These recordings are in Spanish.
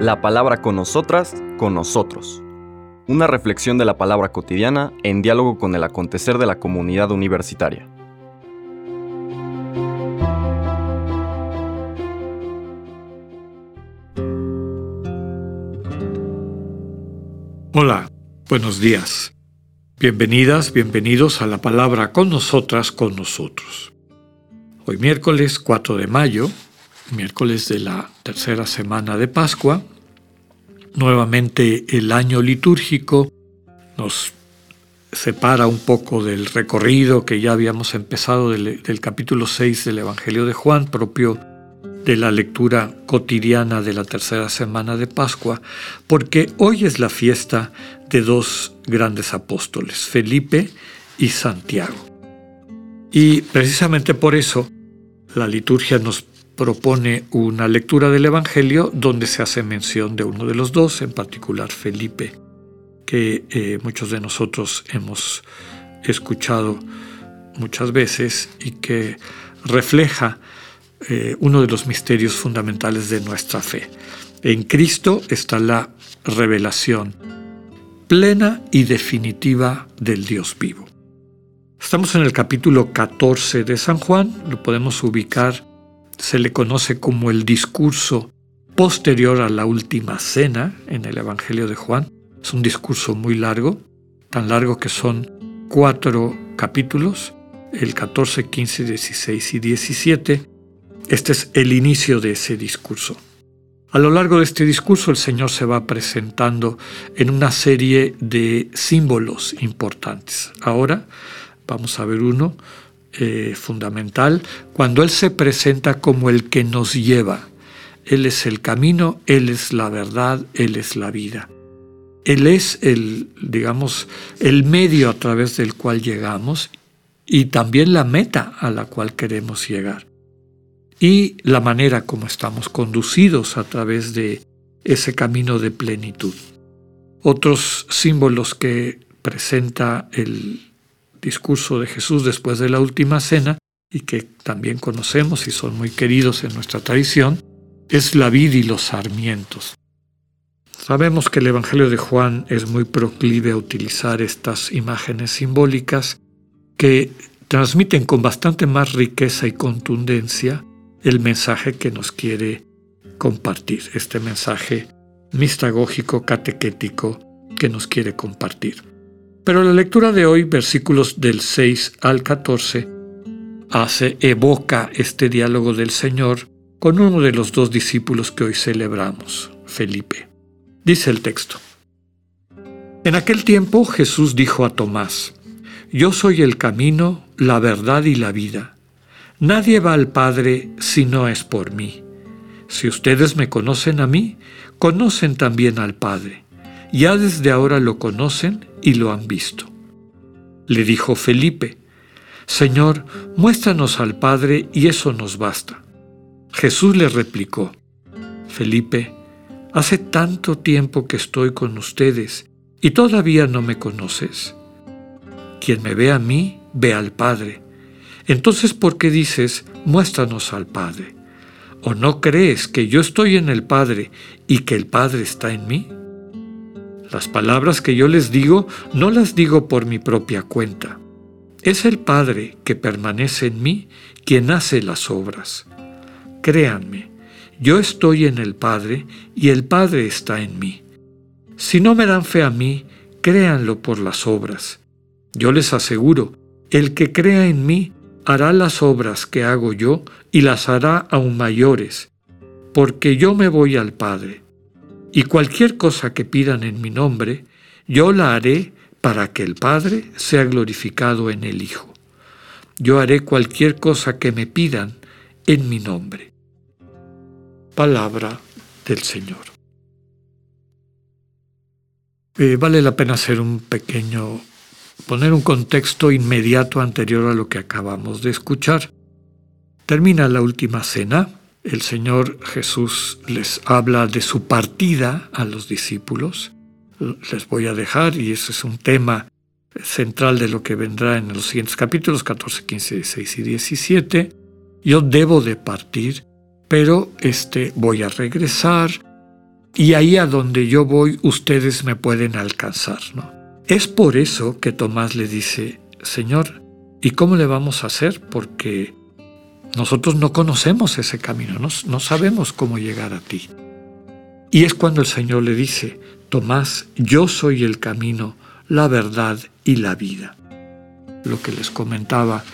La palabra con nosotras, con nosotros. Una reflexión de la palabra cotidiana en diálogo con el acontecer de la comunidad universitaria. Hola, buenos días. Bienvenidas, bienvenidos a la palabra con nosotras, con nosotros. Hoy miércoles 4 de mayo, miércoles de la tercera semana de Pascua, nuevamente el año litúrgico nos separa un poco del recorrido que ya habíamos empezado del, capítulo 6 del Evangelio de Juan, propio de la lectura cotidiana de la tercera semana de Pascua, porque hoy es la fiesta de dos grandes apóstoles, Felipe y Santiago. Y precisamente por eso la liturgia nos propone una lectura del Evangelio donde se hace mención de uno de los dos, en particular Felipe, que eh, muchos de nosotros hemos escuchado muchas veces y que refleja eh, uno de los misterios fundamentales de nuestra fe. En Cristo está la revelación plena y definitiva del Dios vivo. Estamos en el capítulo 14 de San Juan, lo podemos ubicar, se le conoce como el discurso posterior a la última cena en el Evangelio de Juan. Es un discurso muy largo, tan largo que son cuatro capítulos, el 14, 15, 16 y 17, este es el inicio de ese discurso. A lo largo de este discurso el Señor se va presentando en una serie de símbolos importantes. Ahora vamos a ver uno eh, fundamental, cuando Él se presenta como el que nos lleva. Él es el camino, Él es la verdad, Él es la vida. Él es el, digamos, el medio a través del cual llegamos y también la meta a la cual queremos llegar y la manera como estamos conducidos a través de ese camino de plenitud. Otros símbolos que presenta el discurso de Jesús después de la última cena y que también conocemos y son muy queridos en nuestra tradición, es la vid y los sarmientos. Sabemos que el Evangelio de Juan es muy proclive a utilizar estas imágenes simbólicas que transmiten con bastante más riqueza y contundencia el mensaje que nos quiere compartir, este mensaje mistagógico, catequético que nos quiere compartir. Pero la lectura de hoy, versículos del 6 al 14, hace, evoca este diálogo del Señor con uno de los dos discípulos que hoy celebramos, Felipe. Dice el texto. En aquel tiempo Jesús dijo a Tomás, Yo soy el camino, la verdad y la vida. Nadie va al Padre si no es por mí. Si ustedes me conocen a mí, conocen también al Padre. Ya desde ahora lo conocen y lo han visto. Le dijo Felipe, Señor, muéstranos al Padre y eso nos basta. Jesús le replicó, Felipe, hace tanto tiempo que estoy con ustedes y todavía no me conoces. Quien me ve a mí, ve al Padre. Entonces, ¿por qué dices, muéstranos al Padre? ¿O no crees que yo estoy en el Padre y que el Padre está en mí? Las palabras que yo les digo no las digo por mi propia cuenta. Es el Padre que permanece en mí quien hace las obras. Créanme, yo estoy en el Padre y el Padre está en mí. Si no me dan fe a mí, créanlo por las obras. Yo les aseguro, el que crea en mí hará las obras que hago yo y las hará aún mayores, porque yo me voy al Padre. Y cualquier cosa que pidan en mi nombre, yo la haré para que el Padre sea glorificado en el Hijo. Yo haré cualquier cosa que me pidan en mi nombre. Palabra del Señor. Eh, vale la pena hacer un pequeño poner un contexto inmediato anterior a lo que acabamos de escuchar. Termina la última cena, el Señor Jesús les habla de su partida a los discípulos. Les voy a dejar, y ese es un tema central de lo que vendrá en los siguientes capítulos 14, 15, 16 y 17. Yo debo de partir pero este, voy a regresar y ahí a donde yo voy ustedes me pueden alcanzar. ¿no? Es por eso que Tomás le dice, Señor, ¿y cómo le vamos a hacer? Porque nosotros no conocemos ese camino, no, sabemos cómo llegar a ti. Y es cuando el Señor le dice, Tomás, yo soy el camino, la verdad y la vida. Lo que les comentaba,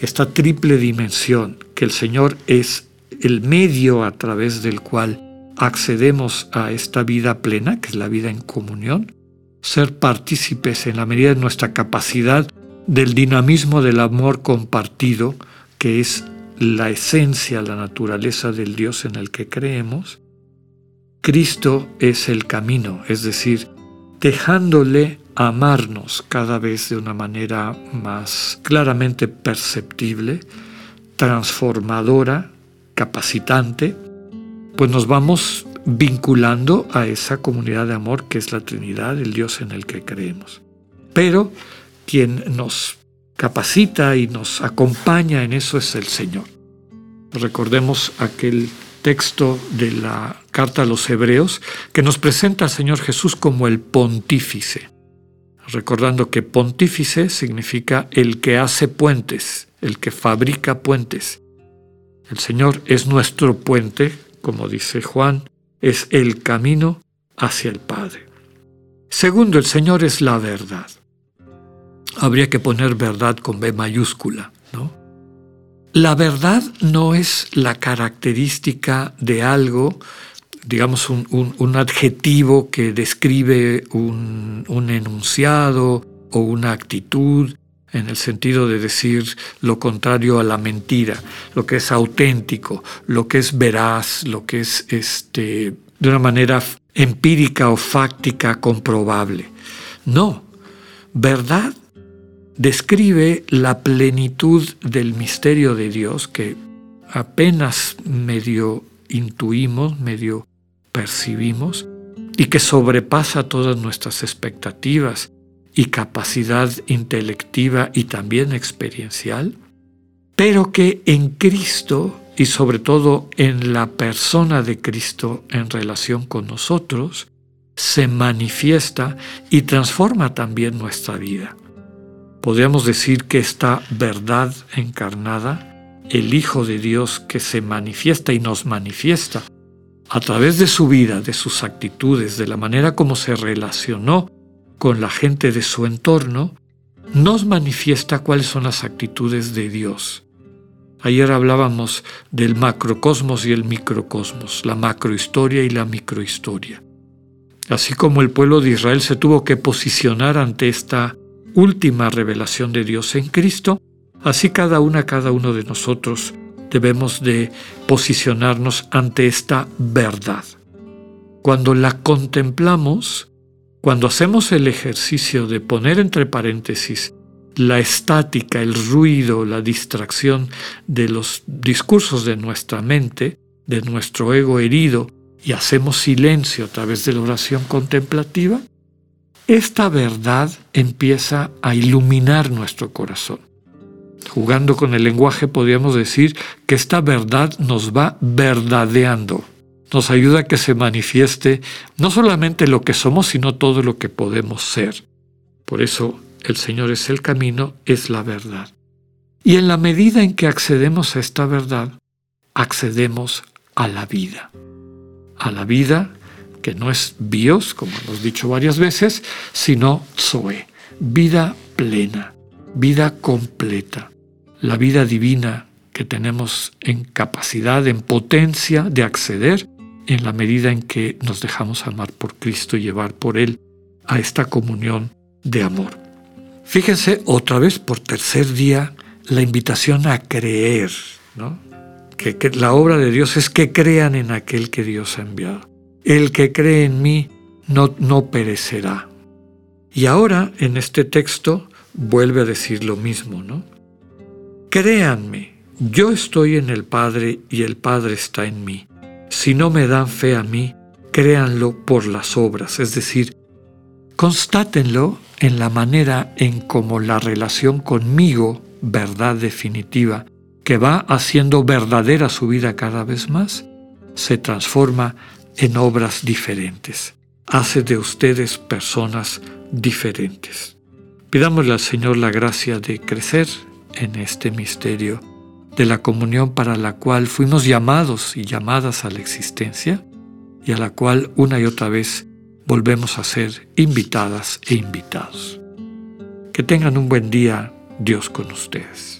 esta triple dimensión, que el Señor es el medio a través del cual accedemos a esta vida plena, que es la vida en comunión, ser partícipes en la medida de nuestra capacidad del dinamismo del amor compartido, que es la esencia, la naturaleza del Dios en el que creemos, Cristo es el camino, es decir, dejándole amarnos cada vez de una manera más claramente perceptible, transformadora, capacitante, pues nos vamos vinculando a esa comunidad de amor que es la Trinidad, el Dios en el que creemos. Pero quien nos capacita y nos acompaña en eso es el Señor. Recordemos aquel texto de la carta a los hebreos que nos presenta al Señor Jesús como el pontífice, recordando que pontífice significa el que hace puentes, el que fabrica puentes. El Señor es nuestro puente, como dice Juan, es el camino hacia el Padre. Segundo, el Señor es la verdad. Habría que poner verdad con B mayúscula, ¿no? La verdad no es la característica de algo, digamos, un, adjetivo que describe un, un enunciado o una actitud en el sentido de decir lo contrario a la mentira, lo que es auténtico, lo que es veraz, lo que es este, de una manera empírica o fáctica comprobable. No, verdad describe la plenitud del misterio de Dios que apenas medio intuimos, medio percibimos y que sobrepasa todas nuestras expectativas y capacidad intelectiva y también experiencial, pero que en Cristo y sobre todo en la persona de Cristo en relación con nosotros, se manifiesta y transforma también nuestra vida. Podríamos decir que esta verdad encarnada, el Hijo de Dios que se manifiesta y nos manifiesta a través de su vida, de sus actitudes, de la manera como se relacionó con la gente de su entorno, nos manifiesta cuáles son las actitudes de Dios. Ayer hablábamos del macrocosmos y el microcosmos, la macrohistoria y la microhistoria. Así como el pueblo de Israel se tuvo que posicionar ante esta última revelación de Dios en Cristo, así cada una, cada uno de nosotros debemos de posicionarnos ante esta verdad. Cuando la contemplamos, cuando hacemos el ejercicio de poner entre paréntesis la estática, el ruido, la distracción de los discursos de nuestra mente, de nuestro ego herido, y hacemos silencio a través de la oración contemplativa, esta verdad empieza a iluminar nuestro corazón. Jugando con el lenguaje podríamos decir que esta verdad nos va verdadeando, nos ayuda a que se manifieste no solamente lo que somos, sino todo lo que podemos ser. Por eso el Señor es el camino, es la verdad. Y en la medida en que accedemos a esta verdad, accedemos a la vida. A la vida que no es bios, como hemos dicho varias veces, sino zoe, vida plena, vida completa, la vida divina que tenemos en capacidad, en potencia de acceder en la medida en que nos dejamos amar por Cristo y llevar por Él a esta comunión de amor. Fíjense otra vez por tercer día la invitación a creer, ¿no? que, que la obra de Dios es que crean en aquel que Dios ha enviado. El que cree en mí no, no perecerá. Y ahora en este texto vuelve a decir lo mismo, ¿no? Créanme, yo estoy en el Padre y el Padre está en mí. Si no me dan fe a mí, créanlo por las obras, es decir, constátenlo en la manera en como la relación conmigo, verdad definitiva, que va haciendo verdadera su vida cada vez más, se transforma en obras diferentes. Hace de ustedes personas diferentes. Pidámosle al Señor la gracia de crecer en este misterio de la comunión para la cual fuimos llamados y llamadas a la existencia y a la cual una y otra vez volvemos a ser invitadas e invitados. Que tengan un buen día, Dios con ustedes.